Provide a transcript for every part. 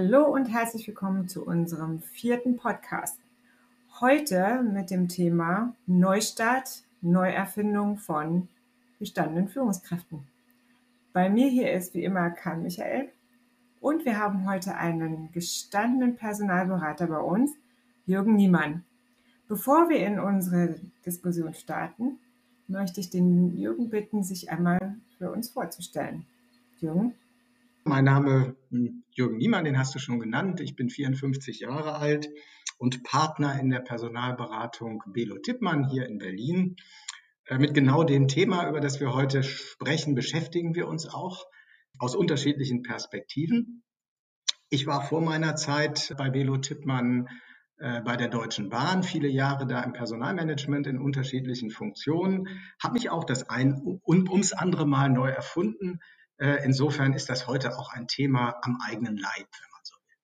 Hallo und herzlich willkommen zu unserem vierten Podcast. Heute mit dem Thema Neustart, Neuerfindung von gestandenen Führungskräften. Bei mir hier ist wie immer Karl Michael und wir haben heute einen gestandenen Personalberater bei uns, Jürgen Niemann. Bevor wir in unsere Diskussion starten, möchte ich den Jürgen bitten, sich einmal für uns vorzustellen. Jürgen? Mein Name ist Jürgen Niemann, den hast du schon genannt. Ich bin 54 Jahre alt und Partner in der Personalberatung Belo Tippmann hier in Berlin. Äh, mit genau dem Thema, über das wir heute sprechen, beschäftigen wir uns auch aus unterschiedlichen Perspektiven. Ich war vor meiner Zeit bei Belo Tippmann äh, bei der Deutschen Bahn, viele Jahre da im Personalmanagement in unterschiedlichen Funktionen, habe mich auch das ein und ums andere Mal neu erfunden, insofern ist das heute auch ein Thema am eigenen Leib, wenn man so will.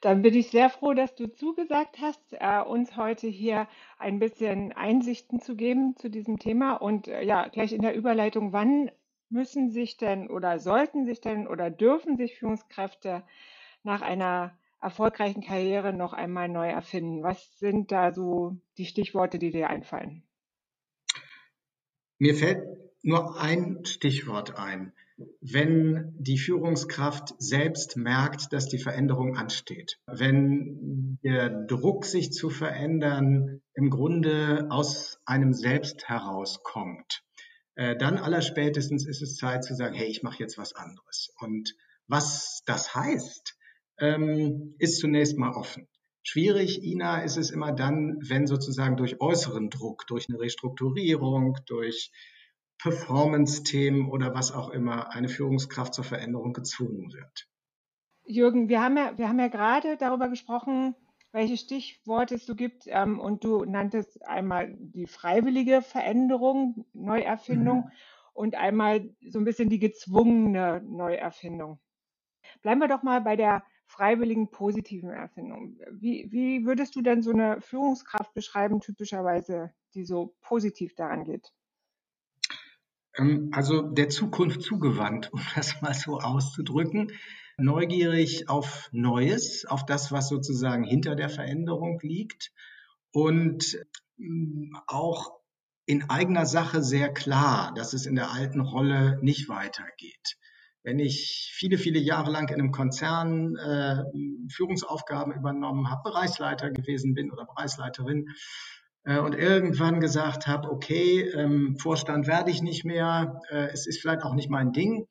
Dann bin ich sehr froh, dass du zugesagt hast, äh, uns heute hier ein bisschen Einsichten zu geben zu diesem Thema. Und äh, ja, gleich in der Überleitung, wann müssen sich denn oder sollten sich denn oder dürfen sich Führungskräfte nach einer erfolgreichen Karriere noch einmal neu erfinden? Was sind da so die Stichworte, die dir einfallen? Mir fällt nur ein Stichwort ein. Wenn die Führungskraft selbst merkt, dass die Veränderung ansteht, wenn der Druck, sich zu verändern, im Grunde aus einem selbst herauskommt, äh, dann allerspätestens ist es Zeit zu sagen, hey, ich mache jetzt was anderes. Und was das heißt, ähm, ist zunächst mal offen. Schwierig, Ina, ist es immer dann, wenn sozusagen durch äußeren Druck, durch eine Restrukturierung, durch Performance-Themen oder was auch immer eine Führungskraft zur Veränderung gezwungen wird. Jürgen, wir haben ja, wir haben ja gerade darüber gesprochen, welche Stichworte es so gibt. Ähm, und du nanntest einmal die freiwillige Veränderung, Neuerfindung mhm. und einmal so ein bisschen die gezwungene Neuerfindung. Bleiben wir doch mal bei der freiwilligen positiven Erfindung. Wie, wie würdest du denn so eine Führungskraft beschreiben, typischerweise, die so positiv daran geht? Ähm, also der Zukunft zugewandt, um das mal so auszudrücken. Neugierig auf Neues, auf das, was sozusagen hinter der Veränderung liegt und mm, auch in eigener Sache sehr klar, dass es in der alten Rolle nicht weitergeht. Wenn ich viele, viele Jahre lang in einem Konzern äh, Führungsaufgaben übernommen habe, Bereichsleiter gewesen bin oder Bereichsleiterin, und irgendwann gesagt habe, okay, ähm, Vorstand werde ich nicht mehr, äh, es ist vielleicht auch nicht mein Ding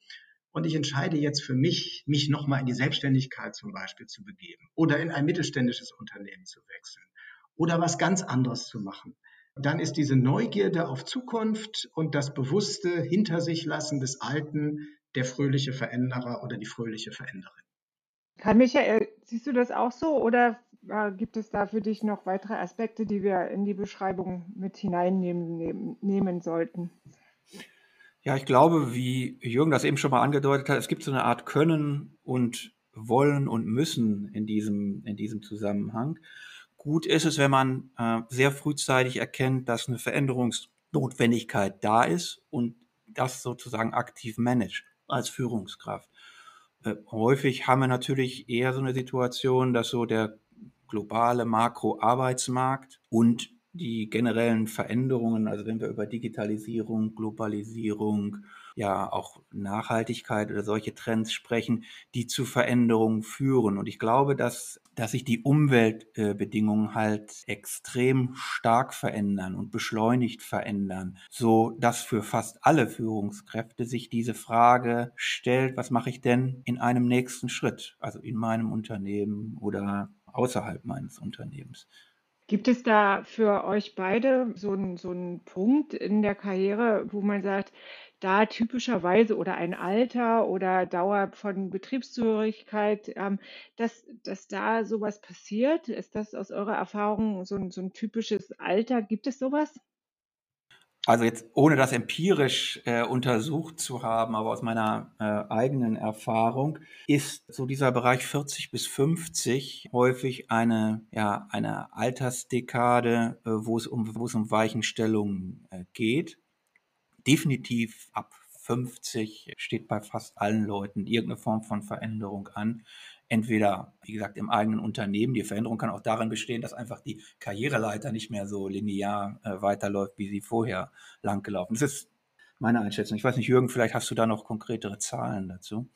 und ich entscheide jetzt für mich, mich nochmal in die Selbstständigkeit zum Beispiel zu begeben oder in ein mittelständisches Unternehmen zu wechseln oder was ganz anderes zu machen. Dann ist diese Neugierde auf Zukunft und das bewusste Hinter sich lassen des Alten der fröhliche Veränderer oder die fröhliche Veränderin. Karl Michael, siehst du das auch so oder äh, gibt es da für dich noch weitere Aspekte, die wir in die Beschreibung mit hineinnehmen nehmen, nehmen sollten? Ja, ich glaube, wie Jürgen das eben schon mal angedeutet hat, es gibt so eine Art Können und Wollen und Müssen in diesem, in diesem Zusammenhang. Gut ist es, wenn man äh, sehr frühzeitig erkennt, dass eine Veränderungsnotwendigkeit da ist und das sozusagen aktiv managt als Führungskraft. Äh, häufig haben wir natürlich eher so eine Situation, dass so der globale Makroarbeitsmarkt und die generellen Veränderungen, also wenn wir über Digitalisierung, Globalisierung, ja auch Nachhaltigkeit oder solche Trends sprechen, die zu Veränderungen führen. Und ich glaube, dass, dass sich die Umweltbedingungen halt extrem stark verändern und beschleunigt verändern, so dass für fast alle Führungskräfte sich diese Frage stellt, was mache ich denn in einem nächsten Schritt, also in meinem Unternehmen oder außerhalb meines Unternehmens. Gibt es da für euch beide so einen, so einen Punkt in der Karriere, wo man sagt, da typischerweise oder ein Alter oder Dauer von Betriebszugehörigkeit, ähm, dass, dass da sowas passiert? Ist das aus eurer Erfahrung so ein, so ein typisches Alter? Gibt es sowas? Also jetzt ohne das empirisch äh, untersucht zu haben, aber aus meiner äh, eigenen Erfahrung ist so dieser Bereich 40 bis 50 häufig eine ja eine Altersdekade, äh, wo es um wo es um Weichenstellungen äh, geht. Definitiv ab 50 steht bei fast allen Leuten irgendeine Form von Veränderung an. Entweder, wie gesagt, im eigenen Unternehmen. Die Veränderung kann auch darin bestehen, dass einfach die Karriereleiter nicht mehr so linear äh, weiterläuft, wie sie vorher langgelaufen ist. Das ist meine Einschätzung. Ich weiß nicht, Jürgen, vielleicht hast du da noch konkretere Zahlen dazu.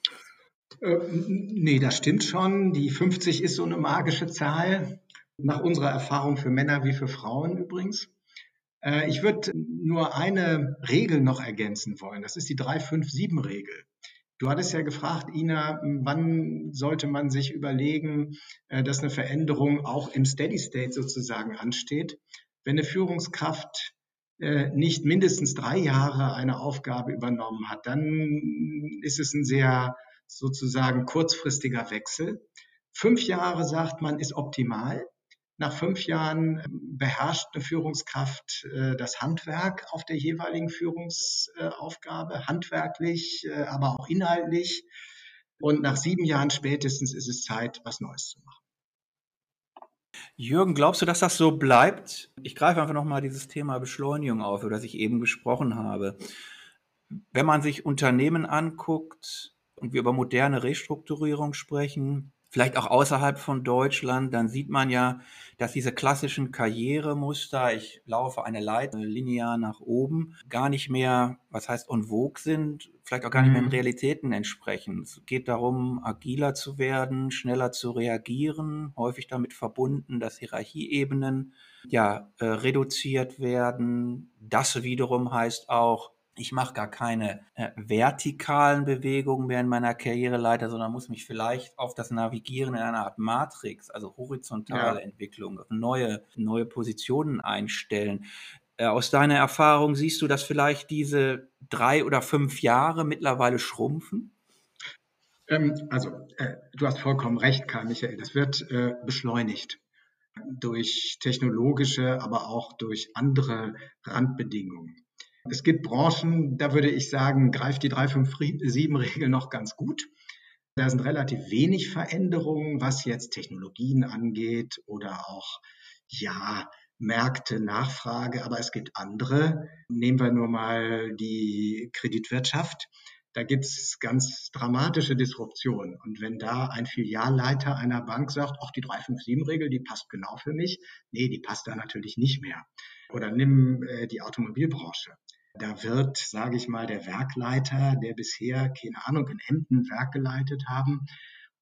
Äh, nee, das stimmt schon. Die 50 ist so eine magische Zahl, nach unserer Erfahrung für Männer wie für Frauen übrigens. Äh, ich würde nur eine Regel noch ergänzen wollen. Das ist die 357-Regel. Du hattest ja gefragt, Ina, wann sollte man sich überlegen, äh, dass eine Veränderung auch im Steady State sozusagen ansteht? Wenn eine Führungskraft äh, nicht mindestens drei Jahre eine Aufgabe übernommen hat, dann ist es ein sehr sozusagen kurzfristiger Wechsel. Fünf Jahre, sagt man, ist optimal. Nach fünf Jahren ähm, beherrscht eine Führungskraft äh, das Handwerk auf der jeweiligen Führungsaufgabe, handwerklich, äh, aber auch inhaltlich. Und nach sieben Jahren spätestens ist es Zeit, was Neues zu machen. Jürgen, glaubst du, dass das so bleibt? Ich greife einfach nochmal dieses Thema Beschleunigung auf, über das ich eben gesprochen habe. Wenn man sich Unternehmen anguckt und wir über moderne Restrukturierung sprechen, vielleicht auch außerhalb von Deutschland, dann sieht man ja, dass diese klassischen Karrieremuster, ich laufe eine Leiter linear nach oben, gar nicht mehr, was heißt en vogue sind, vielleicht auch gar nicht mehr in mhm. Realitäten entsprechen. Es geht darum, agiler zu werden, schneller zu reagieren, häufig damit verbunden, dass Hierarchieebenen ja äh, reduziert werden. Das wiederum heißt auch, ich mache gar keine äh, vertikalen Bewegungen mehr in meiner Karriereleiter, sondern muss mich vielleicht auf das Navigieren in einer Art Matrix, also horizontale ja. Entwicklung, neue, neue Positionen einstellen. Äh, aus deiner Erfahrung siehst du, dass vielleicht diese drei oder fünf Jahre mittlerweile schrumpfen? Ähm, also, äh, du hast vollkommen recht, Karl Michael. Das wird äh, beschleunigt durch technologische, aber auch durch andere Randbedingungen. Es gibt Branchen, da würde ich sagen, greift die 357-Regel noch ganz gut. Da sind relativ wenig Veränderungen, was jetzt Technologien angeht oder auch, ja, Märkte, Nachfrage. Aber es gibt andere. Nehmen wir nur mal die Kreditwirtschaft. Da gibt es ganz dramatische Disruptionen. Und wenn da ein Filialleiter einer Bank sagt, ach, die 357-Regel, die passt genau für mich, nee, die passt da natürlich nicht mehr. Oder nimm äh, die Automobilbranche. Da wird, sage ich mal, der Werkleiter, der bisher, keine Ahnung, in Emden Werk geleitet haben,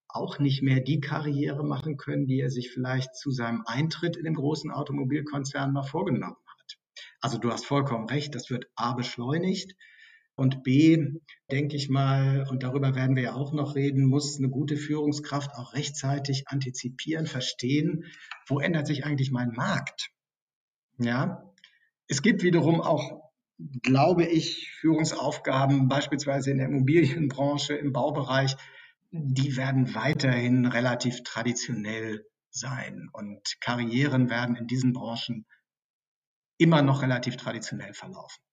auch nicht mehr die Karriere machen können, die er sich vielleicht zu seinem Eintritt in den großen Automobilkonzern mal vorgenommen hat. Also du hast vollkommen recht, das wird A beschleunigt und B, denke ich mal, und darüber werden wir ja auch noch reden, muss eine gute Führungskraft auch rechtzeitig antizipieren, verstehen, wo ändert sich eigentlich mein Markt? Ja, es gibt wiederum auch glaube ich, Führungsaufgaben beispielsweise in der Immobilienbranche, im Baubereich, die werden weiterhin relativ traditionell sein und Karrieren werden in diesen Branchen immer noch relativ traditionell verlaufen.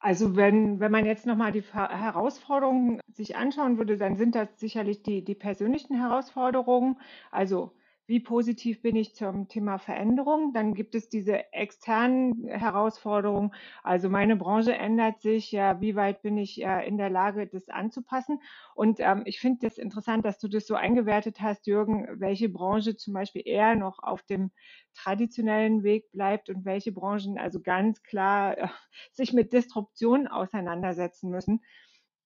Also wenn, wenn man jetzt nochmal die Herausforderungen sich anschauen würde, dann sind das sicherlich die, die persönlichen Herausforderungen. Also wie positiv bin ich zum Thema Veränderung. Dann gibt es diese externen Herausforderungen. Also meine Branche ändert sich. Ja, wie weit bin ich äh, in der Lage, das anzupassen? Und ähm, ich finde das interessant, dass du das so eingewertet hast, Jürgen, welche Branche zum Beispiel eher noch auf dem traditionellen Weg bleibt und welche Branchen also ganz klar äh, sich mit Disruption auseinandersetzen müssen.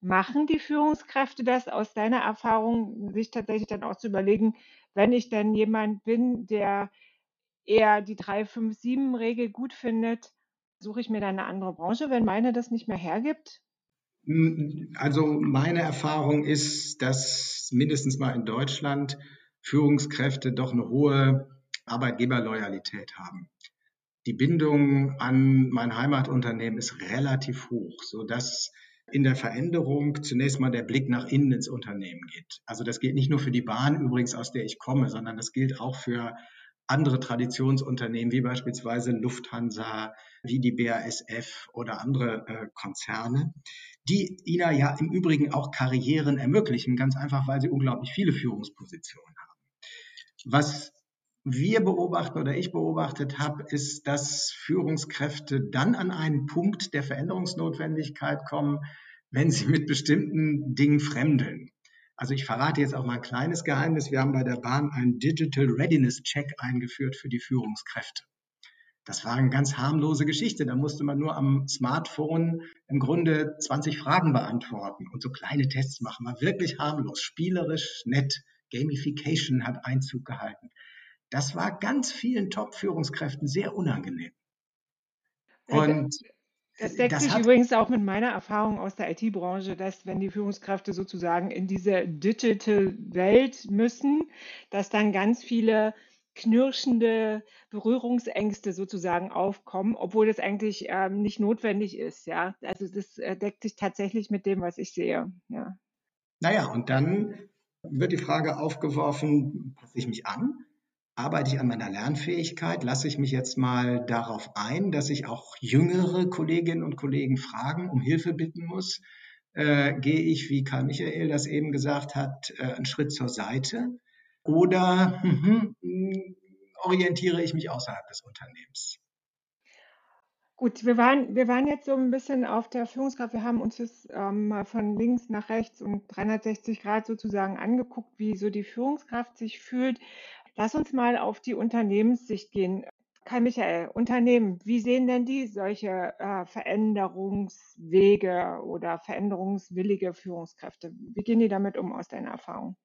Machen die Führungskräfte das aus deiner Erfahrung, sich tatsächlich dann auch zu überlegen, wenn ich denn jemand bin, der eher die 3-5-7-Regel gut findet, suche ich mir dann eine andere Branche, wenn meine das nicht mehr hergibt? Hm, also meine Erfahrung ist, dass mindestens mal in Deutschland Führungskräfte doch eine hohe Arbeitgeberloyalität haben. Die Bindung an mein Heimatunternehmen ist relativ hoch, sodass in der Veränderung zunächst mal der Blick nach innen ins Unternehmen geht. Also das gilt nicht nur für die Bahn übrigens, aus der ich komme, sondern das gilt auch für andere Traditionsunternehmen wie beispielsweise Lufthansa, wie die BASF oder andere äh, Konzerne, die Ihnen ja im Übrigen auch Karrieren ermöglichen, ganz einfach, weil sie unglaublich viele Führungspositionen haben. Was wir beobachten oder ich beobachtet habe, ist, dass Führungskräfte dann an einen Punkt der Veränderungsnotwendigkeit kommen, wenn sie mit bestimmten Dingen fremdeln. Also ich verrate jetzt auch mal ein kleines Geheimnis. Wir haben bei der Bahn einen Digital Readiness Check eingeführt für die Führungskräfte. Das war eine ganz harmlose Geschichte. Da musste man nur am Smartphone im Grunde 20 Fragen beantworten und so kleine Tests machen. War wirklich harmlos, spielerisch, nett. Gamification hat Einzug gehalten. Das war ganz vielen Top-Führungskräften sehr unangenehm. Und das deckt sich übrigens auch mit meiner Erfahrung aus der IT-Branche, dass wenn die Führungskräfte sozusagen in diese Digital-Welt müssen, dass dann ganz viele knirschende Berührungsängste sozusagen aufkommen, obwohl das eigentlich ähm, nicht notwendig ist. Ja, also das äh, deckt sich tatsächlich mit dem, was ich sehe. Ja. Naja, und dann wird die Frage aufgeworfen, passe ich mich an? Arbeite ich an meiner Lernfähigkeit? Lasse ich mich jetzt mal darauf ein, dass ich auch jüngere Kolleginnen und Kollegen fragen, um Hilfe bitten muss? Äh, gehe ich, wie Karl Michael das eben gesagt hat, äh, einen Schritt zur Seite? Oder hm, hm, orientiere ich mich außerhalb des Unternehmens? Gut, wir waren, wir waren jetzt so ein bisschen auf der Führungskraft. Wir haben uns das ähm, mal von links nach rechts und 360 Grad sozusagen angeguckt, wie so die Führungskraft sich fühlt. Lass uns mal auf die Unternehmenssicht gehen. Kai Michael, Unternehmen, wie sehen denn die solche äh, Veränderungswege oder veränderungswillige Führungskräfte? Wie gehen die damit um aus deiner Erfahrung?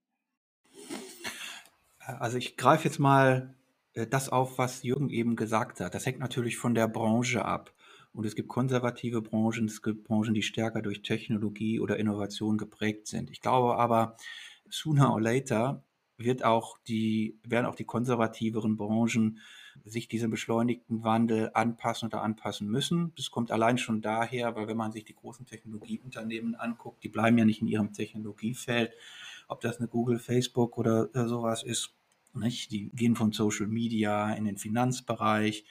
Also ich greife jetzt mal äh, das auf, was Jürgen eben gesagt hat. Das hängt natürlich von der Branche ab. Und es gibt konservative Branchen, es gibt Branchen, die stärker durch Technologie oder Innovation geprägt sind. Ich glaube aber, sooner or later wird auch die, werden auch die konservativeren Branchen sich diesem beschleunigten Wandel anpassen oder anpassen müssen. Das kommt allein schon daher, weil wenn man sich die großen Technologieunternehmen anguckt, die bleiben ja nicht in ihrem Technologiefeld, ob das eine Google, Facebook oder äh, sowas ist, nicht? Die gehen von Social Media in den Finanzbereich,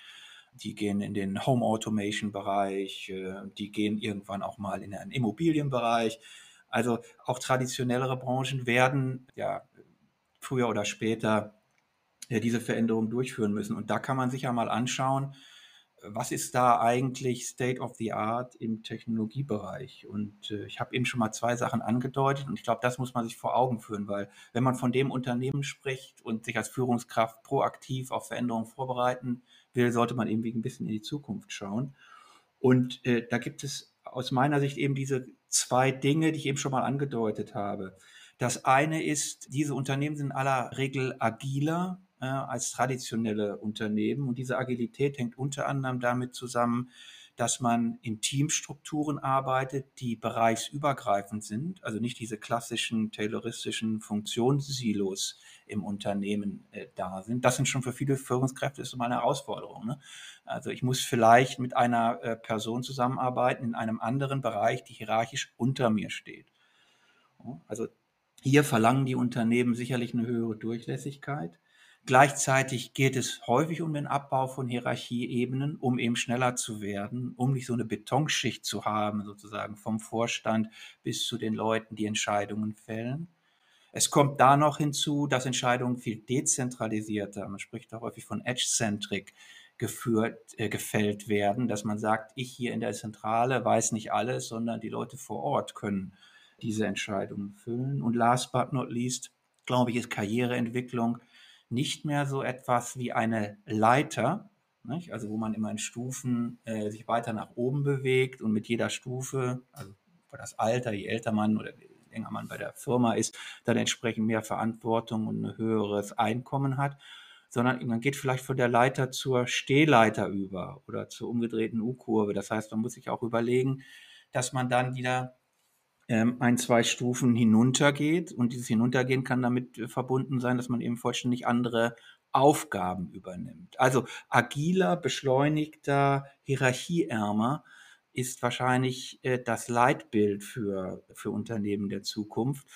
die gehen in den Home Automation Bereich, äh, die gehen irgendwann auch mal in den Immobilienbereich. Also auch traditionellere Branchen werden ja früher oder später ja, diese Veränderung durchführen müssen. Und da kann man sich ja mal anschauen, was ist da eigentlich State of the Art im Technologiebereich? Und äh, ich habe eben schon mal zwei Sachen angedeutet und ich glaube, das muss man sich vor Augen führen, weil wenn man von dem Unternehmen spricht und sich als Führungskraft proaktiv auf Veränderungen vorbereiten will, sollte man eben ein bisschen in die Zukunft schauen. Und äh, da gibt es aus meiner Sicht eben diese zwei Dinge, die ich eben schon mal angedeutet habe. Das eine ist, diese Unternehmen sind in aller Regel agiler äh, als traditionelle Unternehmen. Und diese Agilität hängt unter anderem damit zusammen, dass man in Teamstrukturen arbeitet, die bereichsübergreifend sind, also nicht diese klassischen tayloristischen Funktionssilos im Unternehmen äh, da sind. Das sind schon für viele Führungskräfte ist immer eine Herausforderung. Ne? Also ich muss vielleicht mit einer äh, Person zusammenarbeiten in einem anderen Bereich, die hierarchisch unter mir steht. Also hier verlangen die Unternehmen sicherlich eine höhere Durchlässigkeit. Gleichzeitig geht es häufig um den Abbau von Hierarchieebenen, um eben schneller zu werden, um nicht so eine Betonschicht zu haben, sozusagen vom Vorstand bis zu den Leuten, die Entscheidungen fällen. Es kommt da noch hinzu, dass Entscheidungen viel dezentralisierter, man spricht auch häufig von Edge-Centric, geführt, äh, gefällt werden, dass man sagt, ich hier in der Zentrale weiß nicht alles, sondern die Leute vor Ort können diese Entscheidungen füllen. Und last but not least, glaube ich, ist Karriereentwicklung nicht mehr so etwas wie eine Leiter, nicht? also wo man immer in Stufen äh, sich weiter nach oben bewegt und mit jeder Stufe, also das Alter, je älter man oder länger man bei der Firma ist, dann entsprechend mehr Verantwortung und ein höheres Einkommen hat, sondern man geht vielleicht von der Leiter zur Stehleiter über oder zur umgedrehten U-Kurve. Das heißt, man muss sich auch überlegen, dass man dann wieder ähm, ein, zwei Stufen hinuntergeht. Und dieses Hinuntergehen kann damit äh, verbunden sein, dass man eben vollständig andere Aufgaben übernimmt. Also agiler, beschleunigter, hierarchieärmer ist wahrscheinlich äh, das Leitbild für, für Unternehmen der Zukunft.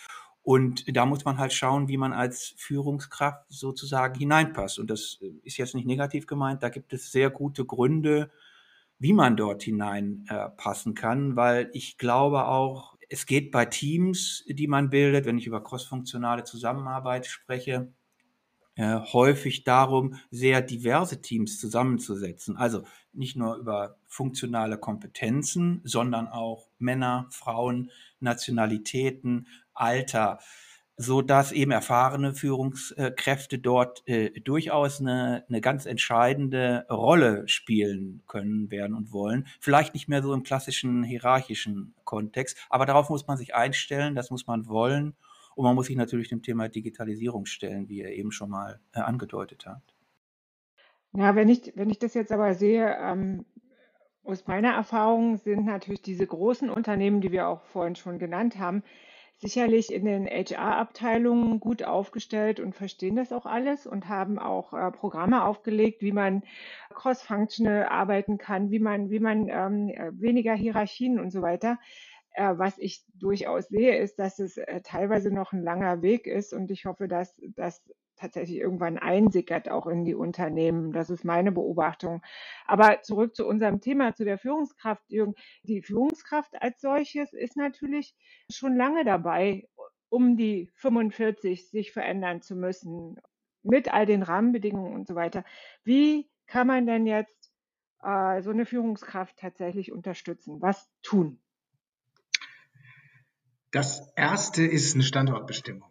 Und da muss man halt schauen, wie man als Führungskraft sozusagen hineinpasst. Und das äh, ist jetzt nicht negativ gemeint. Da gibt es sehr gute Gründe, wie man dort hineinpassen äh, kann, weil ich glaube auch, es geht bei Teams, die man bildet, wenn ich über crossfunktionale Zusammenarbeit spreche, äh, häufig darum, sehr diverse Teams zusammenzusetzen. Also nicht nur über funktionale Kompetenzen, sondern auch Männer, Frauen, Nationalitäten, Alter, so dass eben erfahrene Führungskräfte dort äh, durchaus eine, eine ganz entscheidende Rolle spielen können, werden und wollen. Vielleicht nicht mehr so im klassischen hierarchischen Kontext, aber darauf muss man sich einstellen, das muss man wollen und man muss sich natürlich dem Thema Digitalisierung stellen, wie ihr eben schon mal äh, angedeutet habt. Ja, wenn ich, wenn ich das jetzt aber sehe, ähm, aus meiner Erfahrung sind natürlich diese großen Unternehmen, die wir auch vorhin schon genannt haben, sicherlich in den HR-Abteilungen gut aufgestellt und verstehen das auch alles und haben auch äh, Programme aufgelegt, wie man cross-functional arbeiten kann, wie man, wie man ähm, äh, weniger Hierarchien und so weiter. Äh, was ich durchaus sehe, ist, dass es äh, teilweise noch ein langer Weg ist und ich hoffe, dass, dass tatsächlich irgendwann einsickert auch in die Unternehmen. Das ist meine Beobachtung. Aber zurück zu unserem Thema, zu der Führungskraft. Jürgen. Die Führungskraft als solches ist natürlich schon lange dabei, um die 45 sich verändern zu müssen, mit all den Rahmenbedingungen und so weiter. Wie kann man denn jetzt äh, so eine Führungskraft tatsächlich unterstützen? Was tun? Das erste ist eine Standortbestimmung.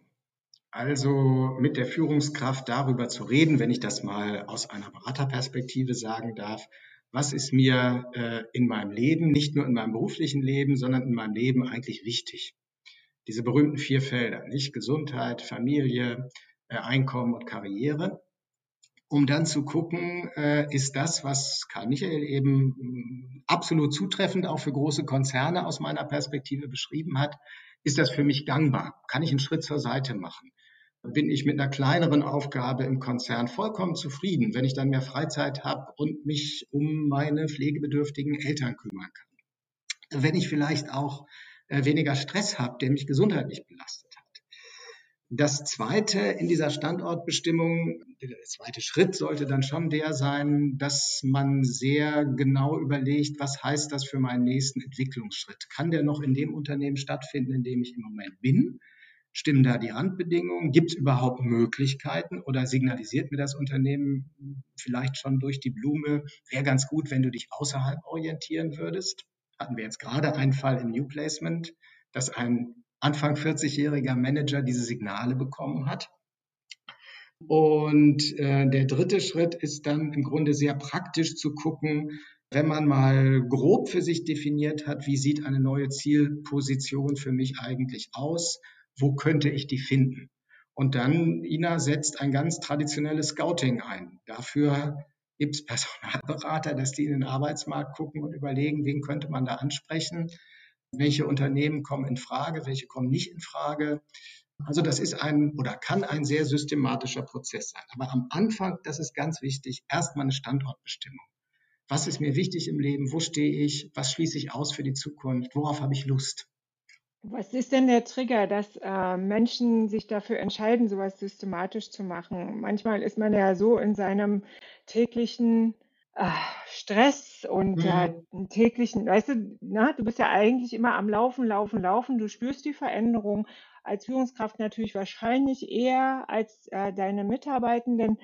Also mit der Führungskraft darüber zu reden, wenn ich das mal aus einer Beraterperspektive sagen darf, was ist mir äh, in meinem Leben, nicht nur in meinem beruflichen Leben, sondern in meinem Leben eigentlich wichtig. Diese berühmten vier Felder, nicht Gesundheit, Familie, äh, Einkommen und Karriere, um dann zu gucken, äh, ist das, was Karl Michael eben mm, absolut zutreffend auch für große Konzerne aus meiner Perspektive beschrieben hat, ist das für mich gangbar? Kann ich einen Schritt zur Seite machen? Bin ich mit einer kleineren Aufgabe im Konzern vollkommen zufrieden, wenn ich dann mehr Freizeit habe und mich um meine pflegebedürftigen Eltern kümmern kann. Wenn ich vielleicht auch äh, weniger Stress habe, der mich gesundheitlich belastet hat. Das zweite in dieser Standortbestimmung, der zweite Schritt sollte dann schon der sein, dass man sehr genau überlegt, was heißt das für meinen nächsten Entwicklungsschritt? Kann der noch in dem Unternehmen stattfinden, in dem ich im Moment bin? Stimmen da die Randbedingungen? Gibt es überhaupt Möglichkeiten oder signalisiert mir das Unternehmen vielleicht schon durch die Blume, wäre ganz gut, wenn du dich außerhalb orientieren würdest? Hatten wir jetzt gerade einen Fall im New Placement, dass ein Anfang 40-jähriger Manager diese Signale bekommen hat. Und äh, der dritte Schritt ist dann im Grunde sehr praktisch zu gucken, wenn man mal grob für sich definiert hat, wie sieht eine neue Zielposition für mich eigentlich aus? Wo könnte ich die finden? Und dann, Ina setzt ein ganz traditionelles Scouting ein. Dafür gibt es Personalberater, dass die in den Arbeitsmarkt gucken und überlegen, wen könnte man da ansprechen, welche Unternehmen kommen in Frage, welche kommen nicht in Frage. Also das ist ein oder kann ein sehr systematischer Prozess sein. Aber am Anfang, das ist ganz wichtig, erstmal eine Standortbestimmung. Was ist mir wichtig im Leben? Wo stehe ich? Was schließe ich aus für die Zukunft? Worauf habe ich Lust? Was ist denn der Trigger, dass äh, Menschen sich dafür entscheiden, sowas systematisch zu machen? Manchmal ist man ja so in seinem täglichen äh, Stress und äh, täglichen, weißt du, na, du bist ja eigentlich immer am Laufen, Laufen, Laufen. Du spürst die Veränderung als Führungskraft natürlich wahrscheinlich eher als äh, deine Mitarbeitenden.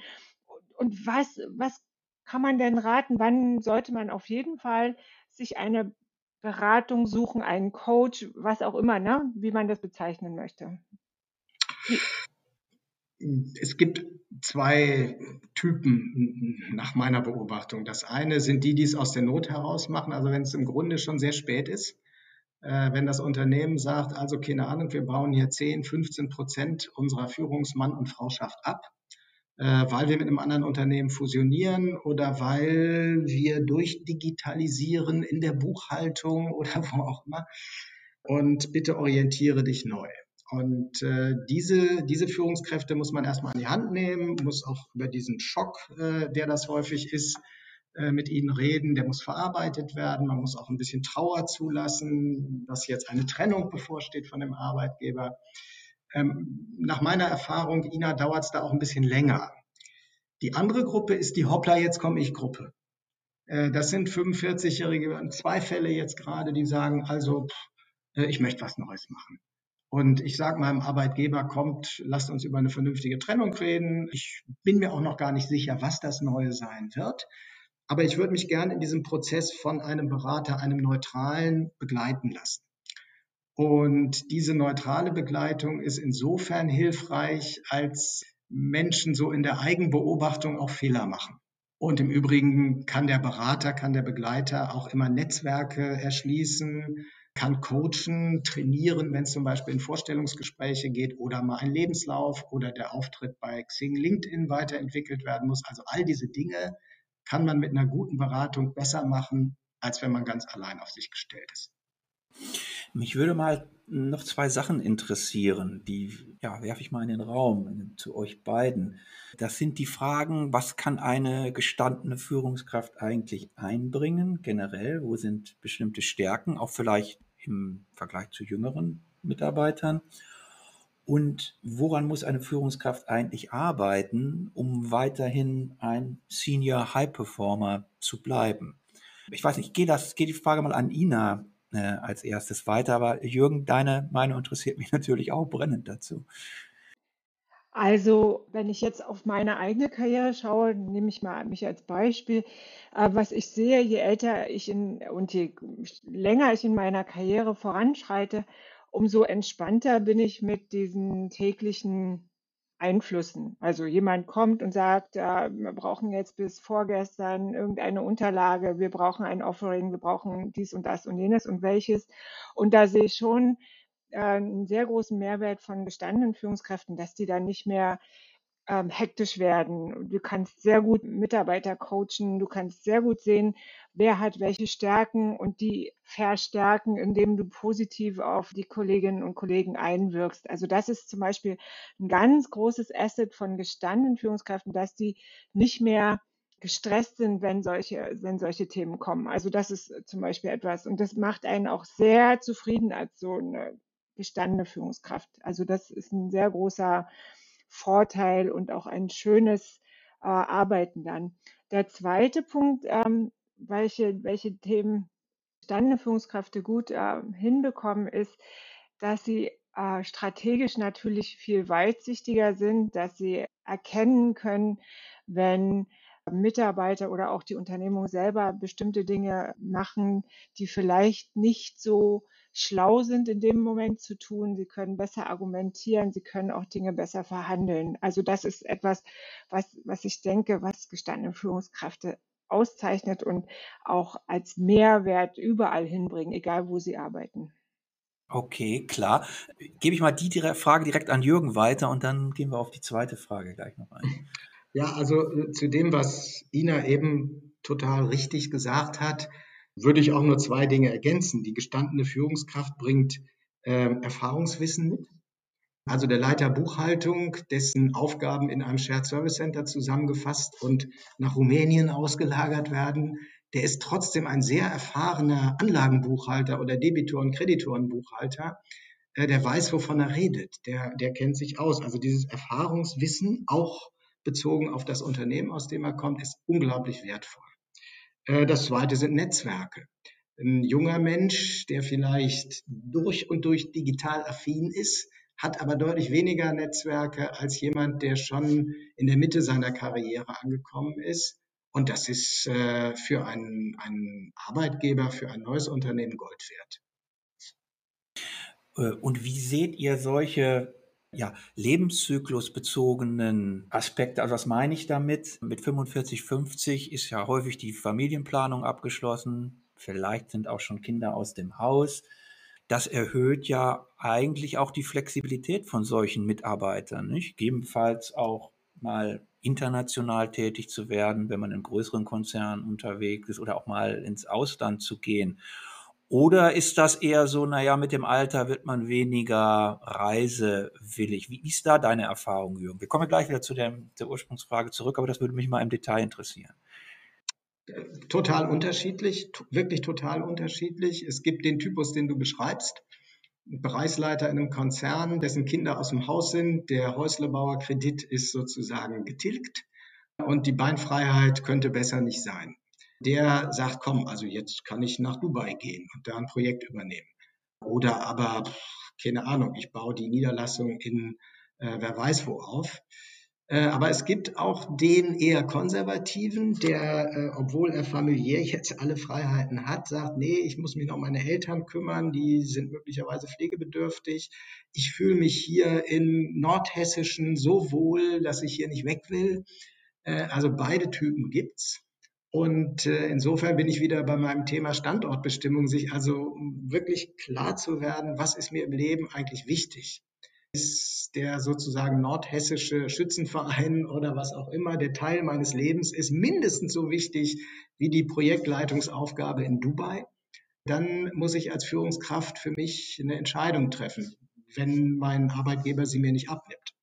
Und was, was kann man denn raten? Wann sollte man auf jeden Fall sich eine Beratung suchen, einen Coach, was auch immer, ne? wie man das bezeichnen möchte? Es gibt zwei Typen nach meiner Beobachtung. Das eine sind die, die es aus der Not heraus machen, also wenn es im Grunde schon sehr spät ist. Äh, wenn das Unternehmen sagt, also keine Ahnung, wir bauen hier 10, 15 Prozent unserer Führungsmann und Frauschaft ab, weil wir mit einem anderen Unternehmen fusionieren oder weil wir durchdigitalisieren in der Buchhaltung oder wo auch immer. Und bitte orientiere dich neu. Und äh, diese, diese Führungskräfte muss man erstmal an die Hand nehmen, muss auch über diesen Schock, äh, der das häufig ist, äh, mit ihnen reden. Der muss verarbeitet werden. Man muss auch ein bisschen Trauer zulassen, dass jetzt eine Trennung bevorsteht von dem Arbeitgeber. Ähm, nach meiner Erfahrung, Ina, dauert es da auch ein bisschen länger. Die andere Gruppe ist die Hoppla, jetzt komme ich Gruppe. Äh, das sind 45-Jährige, zwei Fälle jetzt gerade, die sagen, also pff, äh, ich möchte was Neues machen. Und ich sage meinem Arbeitgeber, kommt, lasst uns über eine vernünftige Trennung reden. Ich bin mir auch noch gar nicht sicher, was das Neue sein wird. Aber ich würde mich gerne in diesem Prozess von einem Berater, einem Neutralen begleiten lassen. Und diese neutrale Begleitung ist insofern hilfreich, als Menschen so in der Eigenbeobachtung auch Fehler machen. Und im Übrigen kann der Berater, kann der Begleiter auch immer Netzwerke erschließen, kann coachen, trainieren, wenn es zum Beispiel in Vorstellungsgespräche geht oder mal ein Lebenslauf oder der Auftritt bei Xing LinkedIn weiterentwickelt werden muss. Also all diese Dinge kann man mit einer guten Beratung besser machen, als wenn man ganz allein auf sich gestellt ist. Mich würde mal noch zwei Sachen interessieren, die ja, werfe ich mal in den Raum zu euch beiden. Das sind die Fragen, was kann eine gestandene Führungskraft eigentlich einbringen, generell? Wo sind bestimmte Stärken, auch vielleicht im Vergleich zu jüngeren Mitarbeitern? Und woran muss eine Führungskraft eigentlich arbeiten, um weiterhin ein Senior High Performer zu bleiben? Ich weiß nicht, ich gehe, das, gehe die Frage mal an Ina äh, als erstes weiter, aber Jürgen, deine Meinung interessiert mich natürlich auch brennend dazu. Also, wenn ich jetzt auf meine eigene Karriere schaue, nehme ich mal mich als Beispiel. Äh, was ich sehe, je älter ich in und je länger ich in meiner Karriere voranschreite, umso entspannter bin ich mit diesen täglichen Einflüssen. Also jemand kommt und sagt, äh, wir brauchen jetzt bis vorgestern irgendeine Unterlage, wir brauchen ein Offering, wir brauchen dies und das und jenes und welches. Und da sehe ich schon, äh, einen sehr großen Mehrwert von gestandenen Führungskräften, dass die dann nicht mehr ähm, hektisch werden. Du kannst sehr gut Mitarbeiter coachen, du kannst sehr gut sehen, wer hat welche Stärken und die verstärken, indem du positiv auf die Kolleginnen und Kollegen einwirkst. Also das ist zum Beispiel ein ganz großes Asset von gestandenen Führungskräften, dass die nicht mehr gestresst sind, wenn solche, wenn solche Themen kommen. Also das ist zum Beispiel etwas und das macht einen auch sehr zufrieden als so eine gestandene Führungskraft. Also das ist ein sehr großer Vorteil und auch ein schönes äh, Arbeiten dann. Der zweite Punkt, ähm, welche, welche Themen gestandene Führungskräfte gut äh, hinbekommen, ist, dass sie äh, strategisch natürlich viel weitsichtiger sind, dass sie erkennen können, wenn Mitarbeiter oder auch die Unternehmung selber bestimmte Dinge machen, die vielleicht nicht so schlau sind in dem Moment zu tun. Sie können besser argumentieren, sie können auch Dinge besser verhandeln. Also das ist etwas, was, was ich denke, was gestandene Führungskräfte auszeichnet und auch als Mehrwert überall hinbringen, egal wo sie arbeiten. Okay, klar. Gebe ich mal die Frage direkt an Jürgen weiter und dann gehen wir auf die zweite Frage gleich noch ein. Ja, also äh, zu dem, was Ina eben total richtig gesagt hat, würde ich auch nur zwei Dinge ergänzen. Die gestandene Führungskraft bringt äh, Erfahrungswissen mit. Also der Leiter Buchhaltung, dessen Aufgaben in einem Shared Service Center zusammengefasst und nach Rumänien ausgelagert werden, der ist trotzdem ein sehr erfahrener Anlagenbuchhalter oder Debitor- und Kreditorenbuchhalter. Äh, der weiß, wovon er redet. Der, der kennt sich aus. Also dieses Erfahrungswissen, auch bezogen auf das Unternehmen, aus dem er kommt, ist unglaublich wertvoll. Äh, das zweite sind Netzwerke. Ein junger Mensch, der vielleicht durch und durch digital affin ist, hat aber deutlich weniger Netzwerke als jemand, der schon in der Mitte seiner Karriere angekommen ist. Und das ist äh, für einen, einen Arbeitgeber, für ein neues Unternehmen Gold wert. Äh, und wie seht ihr solche ja, lebenszyklusbezogenen Aspekte. Also was meine ich damit? Mit 45, 50 ist ja häufig die Familienplanung abgeschlossen. Vielleicht sind auch schon Kinder aus dem Haus. Das erhöht ja eigentlich auch die Flexibilität von solchen Mitarbeitern, nicht? Gegebenenfalls auch mal international tätig zu werden, wenn man in größeren Konzernen unterwegs ist oder auch mal ins Ausland zu gehen. Oder ist das eher so, naja, mit dem Alter wird man weniger reisewillig? Wie ist da deine Erfahrung, Jürgen? Wir kommen gleich wieder zu der, der Ursprungsfrage zurück, aber das würde mich mal im Detail interessieren. Total unterschiedlich, wirklich total unterschiedlich. Es gibt den Typus, den du beschreibst. Bereichsleiter in einem Konzern, dessen Kinder aus dem Haus sind. Der Häuslebauer Kredit ist sozusagen getilgt und die Beinfreiheit könnte besser nicht sein der sagt, komm, also jetzt kann ich nach Dubai gehen und da ein Projekt übernehmen. Oder aber, keine Ahnung, ich baue die Niederlassung in äh, wer weiß wo auf. Äh, aber es gibt auch den eher konservativen, der, äh, obwohl er familiär jetzt alle Freiheiten hat, sagt, nee, ich muss mich noch um meine Eltern kümmern, die sind möglicherweise pflegebedürftig. Ich fühle mich hier im Nordhessischen so wohl, dass ich hier nicht weg will. Äh, also beide Typen gibt's. Und insofern bin ich wieder bei meinem Thema Standortbestimmung, sich also wirklich klar zu werden, was ist mir im Leben eigentlich wichtig ist der sozusagen nordhessische Schützenverein oder was auch immer, der Teil meines Lebens ist, mindestens so wichtig wie die Projektleitungsaufgabe in Dubai, dann muss ich als Führungskraft für mich eine Entscheidung treffen, wenn mein Arbeitgeber sie mir nicht abnimmt.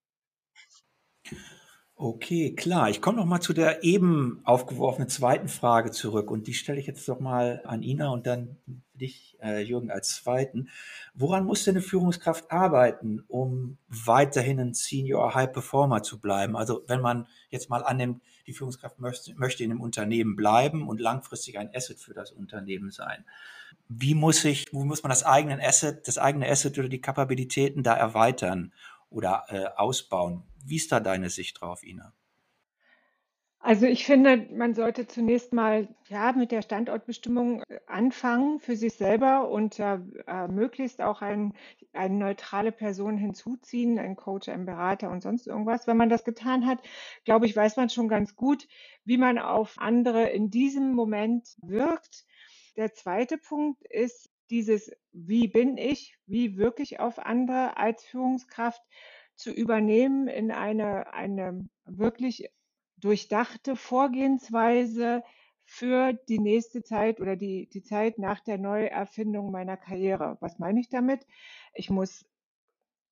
Okay, klar. Ich komme noch mal zu der eben aufgeworfenen zweiten Frage zurück und die stelle ich jetzt doch mal an Ina und dann dich, äh, Jürgen, als zweiten. Woran muss denn eine Führungskraft arbeiten, um weiterhin ein Senior High Performer zu bleiben? Also wenn man jetzt mal annimmt, die Führungskraft möchte, möchte in einem Unternehmen bleiben und langfristig ein Asset für das Unternehmen sein. Wie muss ich, wo muss man das eigene Asset, das eigene Asset oder die Kapabilitäten da erweitern oder äh, ausbauen? Wie ist da deine Sicht drauf, Ina? Also ich finde, man sollte zunächst mal ja mit der Standortbestimmung äh, anfangen für sich selber und äh, äh, möglichst auch ein, eine neutrale Person hinzuziehen, ein Coach, ein Berater und sonst irgendwas. Wenn man das getan hat, glaube ich, weiß man schon ganz gut, wie man auf andere in diesem Moment wirkt. Der zweite Punkt ist dieses, wie bin ich, wie wirke ich auf andere als Führungskraft zu übernehmen in eine, eine wirklich durchdachte Vorgehensweise für die nächste Zeit oder die, die Zeit nach der Neuerfindung meiner Karriere. Was meine ich damit? Ich muss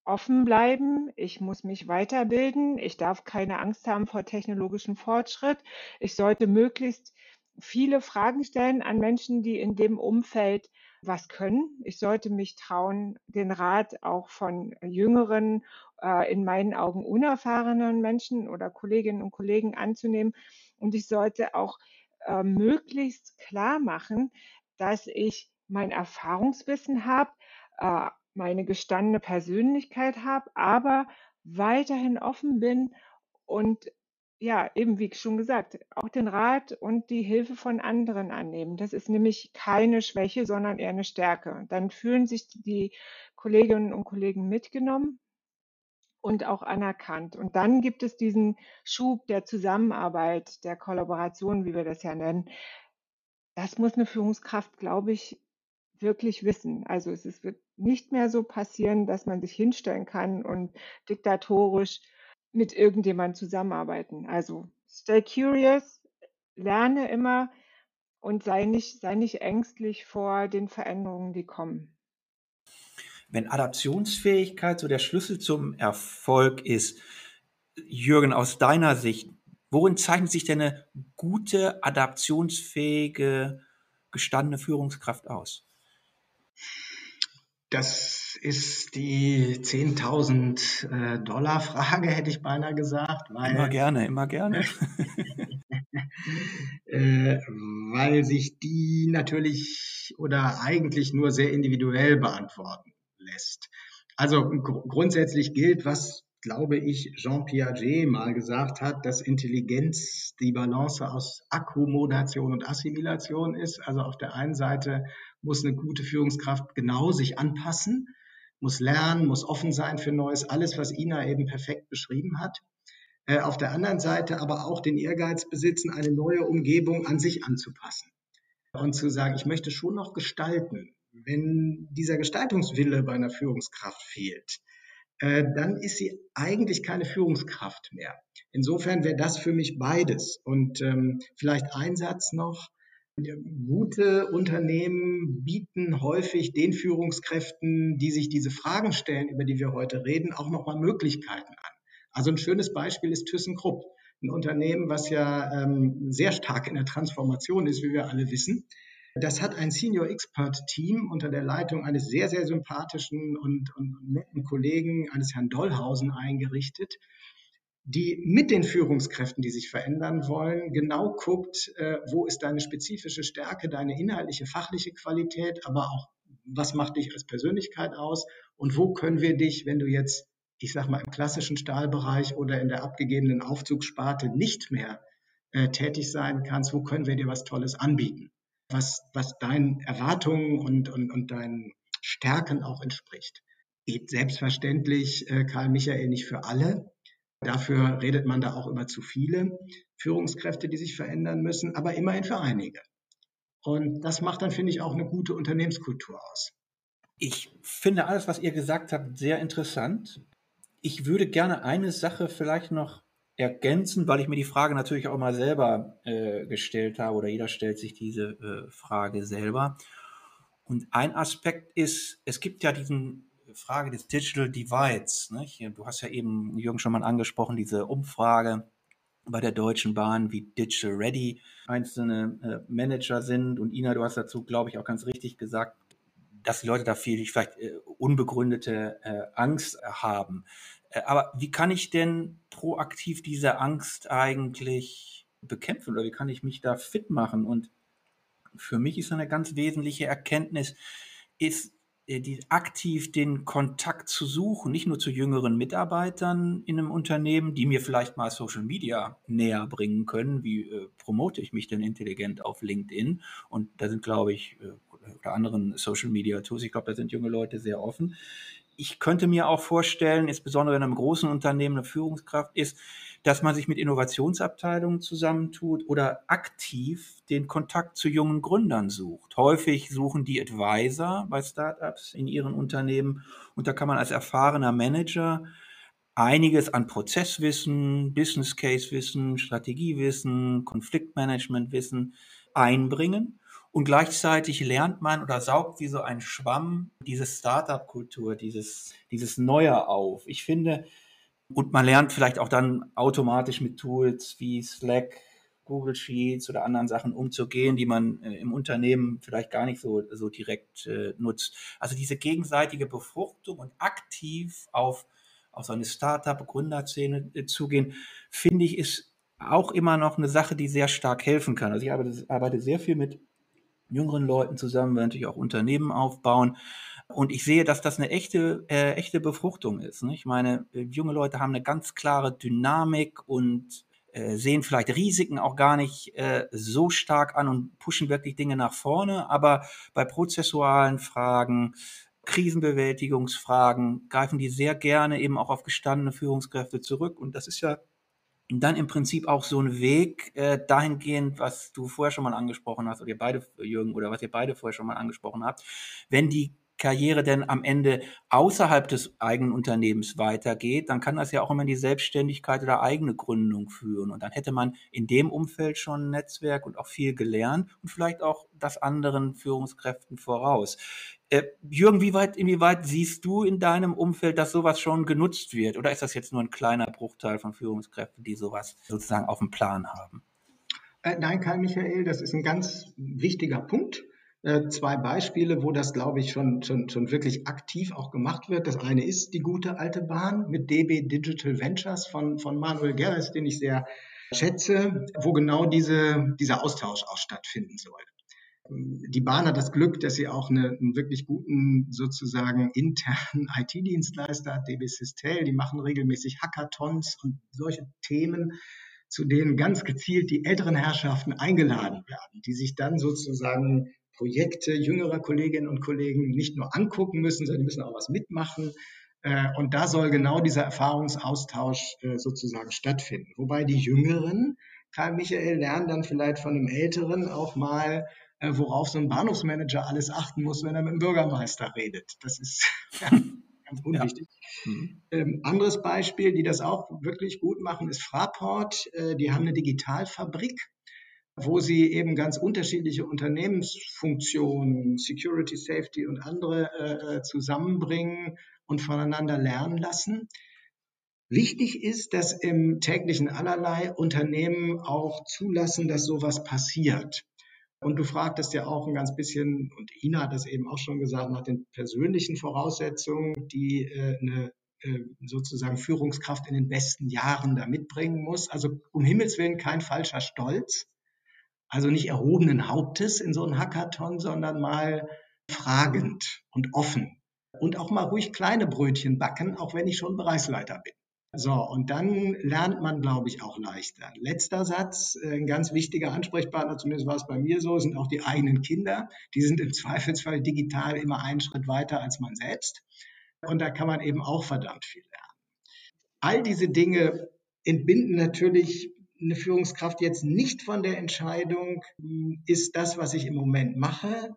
offen bleiben, ich muss mich weiterbilden, ich darf keine Angst haben vor technologischem Fortschritt, ich sollte möglichst viele Fragen stellen an Menschen, die in dem Umfeld was können. Ich sollte mich trauen, den Rat auch von jüngeren, äh, in meinen Augen unerfahrenen Menschen oder Kolleginnen und Kollegen anzunehmen. Und ich sollte auch äh, möglichst klar machen, dass ich mein Erfahrungswissen habe, äh, meine gestandene Persönlichkeit habe, aber weiterhin offen bin und ja, eben wie schon gesagt, auch den Rat und die Hilfe von anderen annehmen. Das ist nämlich keine Schwäche, sondern eher eine Stärke. Dann fühlen sich die Kolleginnen und Kollegen mitgenommen und auch anerkannt. Und dann gibt es diesen Schub der Zusammenarbeit, der Kollaboration, wie wir das ja nennen. Das muss eine Führungskraft, glaube ich, wirklich wissen. Also es wird nicht mehr so passieren, dass man sich hinstellen kann und diktatorisch mit irgendjemandem zusammenarbeiten. Also stay curious, lerne immer und sei nicht, sei nicht ängstlich vor den Veränderungen, die kommen. Wenn Adaptionsfähigkeit so der Schlüssel zum Erfolg ist, Jürgen, aus deiner Sicht, worin zeichnet sich denn eine gute, adaptionsfähige, gestandene Führungskraft aus? Das ist die 10.000 äh, Dollar Frage, hätte ich beinahe gesagt. Immer gerne, immer gerne. äh, weil sich die natürlich oder eigentlich nur sehr individuell beantworten lässt. Also gr grundsätzlich gilt, was glaube ich, Jean Piaget mal gesagt hat, dass Intelligenz die Balance aus Akkommodation und Assimilation ist. Also auf der einen Seite muss eine gute Führungskraft genau sich anpassen, muss lernen, muss offen sein für Neues, alles, was Ina eben perfekt beschrieben hat. Äh, auf der anderen Seite aber auch den Ehrgeiz besitzen, eine neue Umgebung an sich anzupassen und zu sagen, ich möchte schon noch gestalten. Wenn dieser Gestaltungswille bei einer Führungskraft fehlt, äh, dann ist sie eigentlich keine Führungskraft mehr. Insofern wäre das für mich beides. Und ähm, vielleicht ein Satz noch. Gute Unternehmen bieten häufig den Führungskräften, die sich diese Fragen stellen, über die wir heute reden, auch nochmal Möglichkeiten an. Also ein schönes Beispiel ist ThyssenKrupp, ein Unternehmen, was ja ähm, sehr stark in der Transformation ist, wie wir alle wissen. Das hat ein Senior Expert Team unter der Leitung eines sehr, sehr sympathischen und, und netten Kollegen, eines Herrn Dollhausen, eingerichtet, die mit den Führungskräften, die sich verändern wollen, genau guckt, äh, wo ist deine spezifische Stärke, deine inhaltliche, fachliche Qualität, aber auch, was macht dich als Persönlichkeit aus und wo können wir dich, wenn du jetzt ich sag mal, im klassischen Stahlbereich oder in der abgegebenen Aufzugssparte nicht mehr äh, tätig sein kannst, wo können wir dir was Tolles anbieten, was, was deinen Erwartungen und, und, und deinen Stärken auch entspricht. Geht selbstverständlich, äh, Karl Michael, nicht für alle. Dafür redet man da auch über zu viele Führungskräfte, die sich verändern müssen, aber immerhin für einige. Und das macht dann, finde ich, auch eine gute Unternehmenskultur aus. Ich finde alles, was ihr gesagt habt, sehr interessant. Ich würde gerne eine Sache vielleicht noch ergänzen, weil ich mir die Frage natürlich auch mal selber äh, gestellt habe oder jeder stellt sich diese äh, Frage selber. Und ein Aspekt ist, es gibt ja diesen Frage des Digital Divides. Nicht? Du hast ja eben, Jürgen, schon mal angesprochen, diese Umfrage bei der Deutschen Bahn, wie Digital Ready einzelne äh, Manager sind. Und Ina, du hast dazu, glaube ich, auch ganz richtig gesagt, dass die Leute da viel vielleicht äh, unbegründete äh, Angst haben. Äh, aber wie kann ich denn proaktiv diese Angst eigentlich bekämpfen oder wie kann ich mich da fit machen? Und für mich ist eine ganz wesentliche Erkenntnis, ist äh, die, aktiv den Kontakt zu suchen, nicht nur zu jüngeren Mitarbeitern in einem Unternehmen, die mir vielleicht mal Social Media näher bringen können. Wie äh, promote ich mich denn intelligent auf LinkedIn? Und da sind, glaube ich, äh, oder anderen Social Media Tools, ich glaube, da sind junge Leute sehr offen. Ich könnte mir auch vorstellen, insbesondere in einem großen Unternehmen eine Führungskraft ist, dass man sich mit Innovationsabteilungen zusammentut oder aktiv den Kontakt zu jungen Gründern sucht. Häufig suchen die Advisor bei Startups in ihren Unternehmen und da kann man als erfahrener Manager einiges an Prozesswissen, Business Case Wissen, Strategiewissen, Konfliktmanagement-Wissen einbringen. Und gleichzeitig lernt man oder saugt wie so ein Schwamm diese Startup-Kultur, dieses, dieses Neue auf. Ich finde, und man lernt vielleicht auch dann automatisch mit Tools wie Slack, Google Sheets oder anderen Sachen umzugehen, die man äh, im Unternehmen vielleicht gar nicht so, so direkt äh, nutzt. Also diese gegenseitige Befruchtung und aktiv auf, auf so eine Startup-Gründerszene äh, zugehen, finde ich, ist auch immer noch eine Sache, die sehr stark helfen kann. Also ich arbeite, arbeite sehr viel mit jüngeren Leuten zusammen, wir natürlich auch Unternehmen aufbauen. Und ich sehe, dass das eine echte, äh, echte Befruchtung ist. Ne? Ich meine, äh, junge Leute haben eine ganz klare Dynamik und äh, sehen vielleicht Risiken auch gar nicht äh, so stark an und pushen wirklich Dinge nach vorne. Aber bei prozessualen Fragen, Krisenbewältigungsfragen greifen die sehr gerne eben auch auf gestandene Führungskräfte zurück. Und das ist ja dann im Prinzip auch so ein Weg äh, dahingehend, was du vorher schon mal angesprochen hast, oder ihr beide, Jürgen, oder was ihr beide vorher schon mal angesprochen habt, wenn die Karriere denn am Ende außerhalb des eigenen Unternehmens weitergeht, dann kann das ja auch immer in die Selbstständigkeit oder eigene Gründung führen. Und dann hätte man in dem Umfeld schon ein Netzwerk und auch viel gelernt und vielleicht auch das anderen Führungskräften voraus. Äh, Jürgen, wie weit, inwieweit siehst du in deinem Umfeld, dass sowas schon genutzt wird? Oder ist das jetzt nur ein kleiner Bruchteil von Führungskräften, die sowas sozusagen auf dem Plan haben? Äh, nein, Karl Michael, das ist ein ganz wichtiger Punkt. Äh, zwei Beispiele, wo das, glaube ich, schon, schon, schon wirklich aktiv auch gemacht wird. Das eine ist die gute alte Bahn mit DB Digital Ventures von, von Manuel Gerres, den ich sehr schätze, wo genau diese, dieser Austausch auch stattfinden soll. Die Bahn hat das Glück, dass sie auch eine, einen wirklich guten, sozusagen internen IT-Dienstleister hat, DB Sistel. Die machen regelmäßig Hackathons und solche Themen, zu denen ganz gezielt die älteren Herrschaften eingeladen werden, die sich dann sozusagen Projekte jüngerer Kolleginnen und Kollegen nicht nur angucken müssen, sondern die müssen auch was mitmachen. Äh, und da soll genau dieser Erfahrungsaustausch äh, sozusagen stattfinden. Wobei die Jüngeren, Karl Michael, lernen dann vielleicht von dem Älteren auch mal, worauf so ein Bahnhofsmanager alles achten muss, wenn er mit dem Bürgermeister redet. Das ist ganz unwichtig. Ja. Mhm. Ähm, anderes Beispiel, die das auch wirklich gut machen, ist Fraport. die haben eine Digitalfabrik wo sie eben ganz unterschiedliche Unternehmensfunktionen, Security, Safety und andere äh, äh, zusammenbringen und voneinander lernen lassen. Wichtig ist, dass im täglichen allerlei Unternehmen auch zulassen, dass sowas passiert. Und du fragtest ja auch ein ganz bisschen, und Ina hat das eben auch schon gesagt, nach den persönlichen Voraussetzungen, die äh, eine äh, sozusagen Führungskraft in den besten Jahren da mitbringen muss. Also um Himmels Willen kein falscher Stolz, also nicht erhobenen Hauptes in so einem Hackathon, sondern mal fragend und offen. und auch mal ruhig kleine Brötchen backen, auch wenn ich schon Bereichsleiter bin. So, und dann lernt man, glaube ich, auch leichter. Letzter Satz, äh, ein ganz wichtiger Ansprechpartner, zumindest war es bei mir so, sind auch die eigenen Kinder. Die sind im Zweifelsfall digital immer einen Schritt weiter als man selbst. Und da kann man eben auch verdammt viel lernen. All diese Dinge entbinden natürlich eine Führungskraft jetzt nicht von der Entscheidung, ist das, was ich im Moment mache,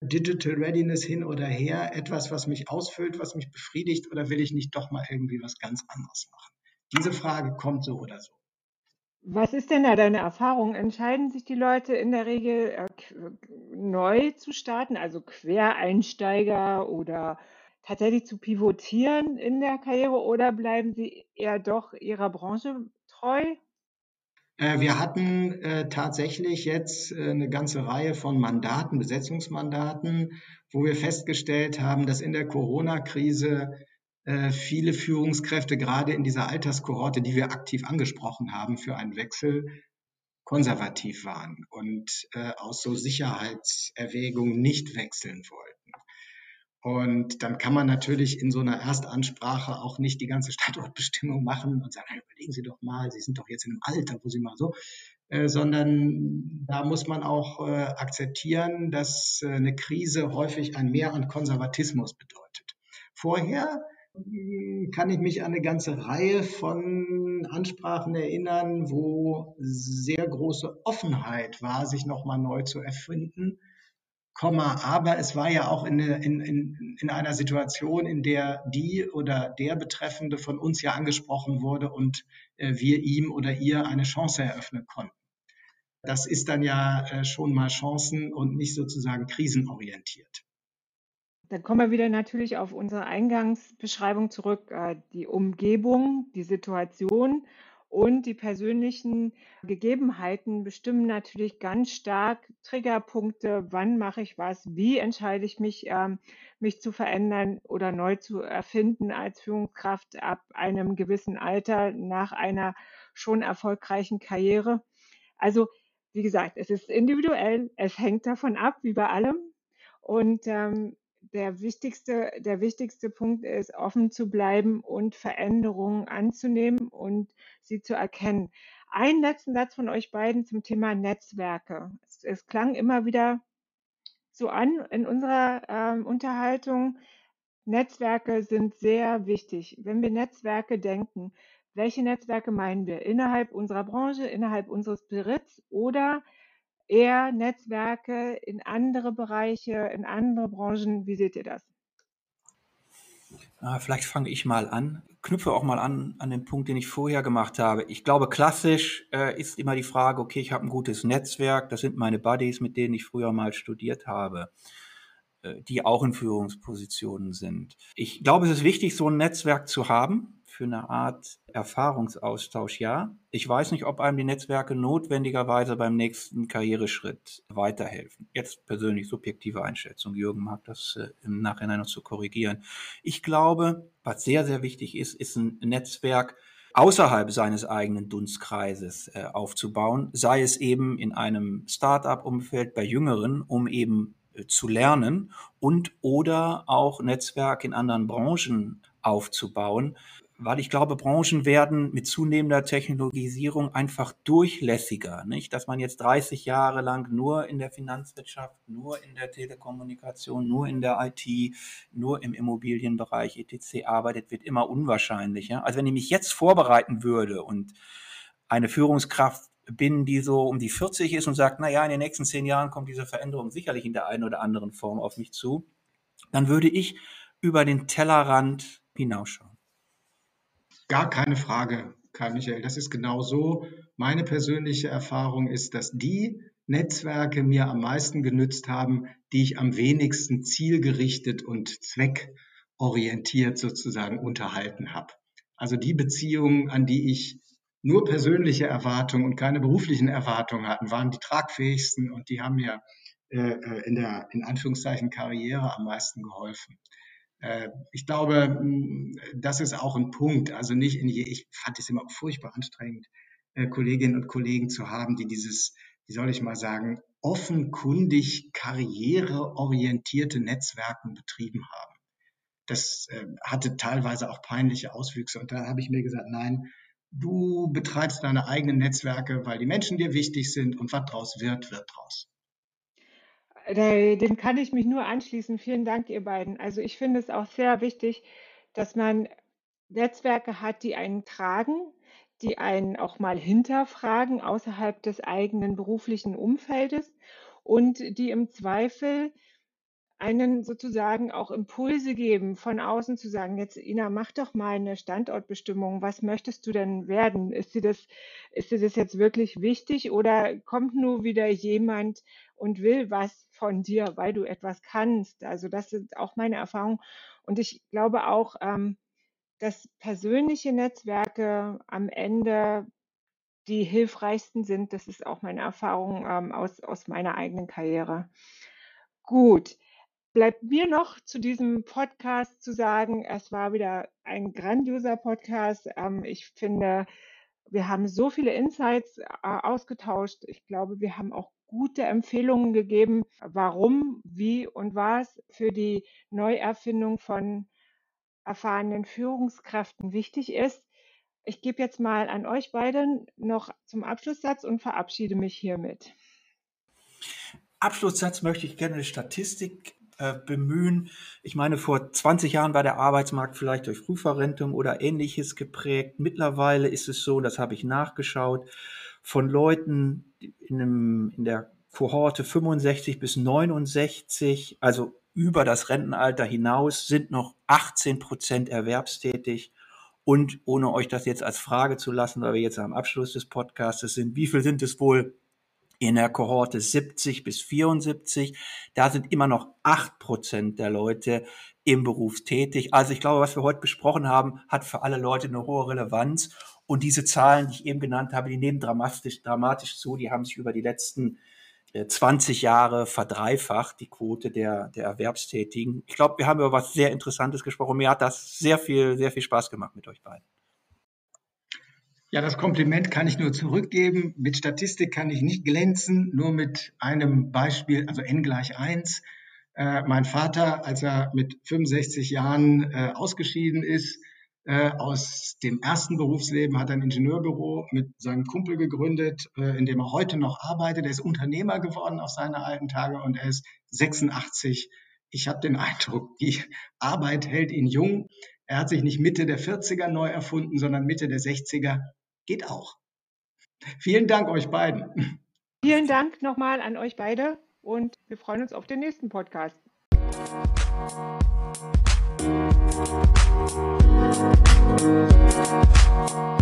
Digital Readiness hin oder her, etwas, was mich ausfüllt, was mich befriedigt, oder will ich nicht doch mal irgendwie was ganz anderes machen? Diese Frage kommt so oder so. Was ist denn da deine Erfahrung? Entscheiden sich die Leute in der Regel äh, neu zu starten, also Quereinsteiger oder tatsächlich zu pivotieren in der Karriere oder bleiben sie eher doch ihrer Branche treu? Äh, wir hatten äh, tatsächlich jetzt äh, eine ganze Reihe von Mandaten, Besetzungsmandaten, wo wir festgestellt haben, dass in der Corona-Krise äh, viele Führungskräfte gerade in dieser Alterskohorte, die wir aktiv angesprochen haben für einen Wechsel, konservativ waren und äh, aus so Sicherheitserwägungen nicht wechseln wollten. Und dann kann man natürlich in so einer Erstansprache auch nicht die ganze Standortbestimmung machen und sagen, hey, überlegen Sie doch mal, Sie sind doch jetzt in einem Alter, wo Sie mal so, äh, sondern da muss man auch äh, akzeptieren, dass äh, eine Krise häufig ein Mehr an Konservatismus bedeutet. Vorher hm, kann ich mich an eine ganze Reihe von Ansprachen erinnern, wo sehr große Offenheit war, sich nochmal neu zu erfinden Komma, aber es war ja auch in, in, in, in einer Situation, in der die oder der Betreffende von uns ja angesprochen wurde und äh, wir ihm oder ihr eine Chance eröffnen konnten. Das ist dann ja äh, schon mal chancen- und nicht sozusagen krisenorientiert. Dann kommen wir wieder natürlich auf unsere Eingangsbeschreibung zurück. Äh, die Umgebung, die Situation und die persönlichen Gegebenheiten bestimmen natürlich ganz stark Triggerpunkte, wann mache ich was, wie entscheide ich mich, ähm, mich zu verändern oder neu zu erfinden als Führungskraft ab einem gewissen Alter nach einer schon erfolgreichen Karriere. Also wie gesagt, es ist individuell, es hängt davon ab, wie bei allem. Und ähm, der wichtigste, der wichtigste Punkt ist, offen zu bleiben und Veränderungen anzunehmen und sie zu erkennen. Einen letzten Satz von euch beiden zum Thema Netzwerke. Es, es klang immer wieder so an in unserer ähm, Unterhaltung. Netzwerke sind sehr wichtig. Wenn wir Netzwerke denken, welche Netzwerke meinen wir? Innerhalb unserer Branche, innerhalb unseres Berits oder eher Netzwerke in andere Bereiche, in andere Branchen. Wie seht ihr das? Ah, vielleicht fange ich mal an, knüpfe auch mal an an den Punkt, den ich vorher gemacht habe. Ich glaube, klassisch äh, ist immer die Frage, okay, ich habe ein gutes Netzwerk, das sind meine Buddies, mit denen ich früher mal studiert habe, äh, die auch in Führungspositionen sind. Ich glaube, es ist wichtig, so ein Netzwerk zu haben, für eine Art Erfahrungsaustausch, ja. Ich weiß nicht, ob einem die Netzwerke notwendigerweise beim nächsten Karriereschritt weiterhelfen. Jetzt persönlich subjektive Einschätzung. Jürgen mag das äh, im Nachhinein noch zu korrigieren. Ich glaube, was sehr, sehr wichtig ist, ist ein Netzwerk, außerhalb seines eigenen Dunstkreises äh, aufzubauen, sei es eben in einem Start-up-Umfeld bei Jüngeren, um eben äh, zu lernen und oder auch Netzwerk in anderen Branchen aufzubauen weil ich glaube, Branchen werden mit zunehmender Technologisierung einfach durchlässiger, nicht? Dass man jetzt 30 Jahre lang nur in der Finanzwirtschaft, nur in der Telekommunikation, nur in der IT, nur im Immobilienbereich etc. arbeitet, wird immer unwahrscheinlicher. Also wenn ich mich jetzt vorbereiten würde und eine Führungskraft bin, die so um die 40 ist und sagt, na ja, in den nächsten zehn Jahren kommt diese Veränderung sicherlich in der einen oder anderen Form auf mich zu, dann würde ich über den Tellerrand hinausschauen. Gar keine Frage, Karl Michael. Das ist genau so. Meine persönliche Erfahrung ist, dass die Netzwerke mir am meisten genützt haben, die ich am wenigsten zielgerichtet und zweckorientiert sozusagen unterhalten habe. Also die Beziehungen, an die ich nur persönliche Erwartungen und keine beruflichen Erwartungen hatten, waren die tragfähigsten und die haben mir äh, äh in der in Anführungszeichen Karriere am meisten geholfen. Äh, ich glaube, hm, das ist auch ein Punkt. Also nicht in je, ich fand es immer furchtbar anstrengend, äh, Kolleginnen und Kollegen zu haben, die dieses, wie soll ich mal sagen, offenkundig karriereorientierte Netzwerken betrieben haben. das äh, hatte teilweise auch peinliche Auswüchse. Und da habe ich mir gesagt, nein, du betreibst deine eigenen Netzwerke, weil die Menschen dir wichtig sind und was draus wird, wird draus. Dem kann ich mich nur anschließen. Vielen Dank, ihr beiden. Also ich finde es auch sehr wichtig, dass man Netzwerke hat, die einen tragen, die einen auch mal hinterfragen außerhalb des eigenen beruflichen Umfeldes und die im Zweifel einen sozusagen auch Impulse geben, von außen zu sagen, jetzt Ina, mach doch mal eine Standortbestimmung. Was möchtest du denn werden? Ist dir das, ist dir das jetzt wirklich wichtig oder kommt nur wieder jemand und will was von dir, weil du etwas kannst? Also das sind auch meine Erfahrungen. Und ich glaube auch, ähm, dass persönliche Netzwerke am Ende die hilfreichsten sind. Das ist auch meine Erfahrung ähm, aus, aus meiner eigenen Karriere. Gut bleibt mir noch zu diesem Podcast zu sagen, es war wieder ein grandioser Podcast. Ähm, ich finde, wir haben so viele Insights äh, ausgetauscht. Ich glaube, wir haben auch gute Empfehlungen gegeben, warum, wie und was für die Neuerfindung von erfahrenen Führungskräften wichtig ist. Ich gebe jetzt mal an euch beiden noch zum Abschlusssatz und verabschiede mich hiermit. Abschlusssatz möchte ich gerne eine Statistik äh, bemühen. Ich meine, vor 20 Jahren war der Arbeitsmarkt vielleicht durch Frühverrentung oder ähnliches geprägt. Mittlerweile ist es so, das habe ich nachgeschaut, von Leuten in, einem, in der Kohorte 65 bis 69, also über das Rentenalter hinaus, sind noch 18 Prozent erwerbstätig. Und ohne euch das jetzt als Frage zu lassen, weil wir jetzt am Abschluss des Podcasts sind, wie viel sind es wohl in der Kohorte 70 bis 74, da sind immer noch acht Prozent der Leute im Beruf tätig. Also ich glaube, was wir heute besprochen haben, hat für alle Leute eine hohe Relevanz. Und diese Zahlen, die ich eben genannt habe, die nehmen dramatisch, dramatisch zu. Die haben sich über die letzten 20 äh, Jahre verdreifacht, die Quote der, der Erwerbstätigen. Ich glaube, wir haben über was sehr Interessantes gesprochen. Mir hat das sehr viel, sehr viel Spaß gemacht mit euch beiden. Ja, das Kompliment kann ich nur zurückgeben. Mit Statistik kann ich nicht glänzen, nur mit einem Beispiel, also n gleich eins. Äh, mein Vater, als er mit 65 Jahren äh, ausgeschieden ist, äh, aus dem ersten Berufsleben hat er ein Ingenieurbüro mit seinem Kumpel gegründet, äh, in dem er heute noch arbeitet. Er ist Unternehmer geworden auf seine alten Tage und er ist 86. Ich habe den Eindruck, die Arbeit hält ihn jung. Er hat sich nicht Mitte der 40er neu erfunden, sondern Mitte der 60er geht auch. Vielen Dank euch beiden. Vielen Dank nochmal an euch beide und wir freuen uns auf den nächsten Podcast. Musik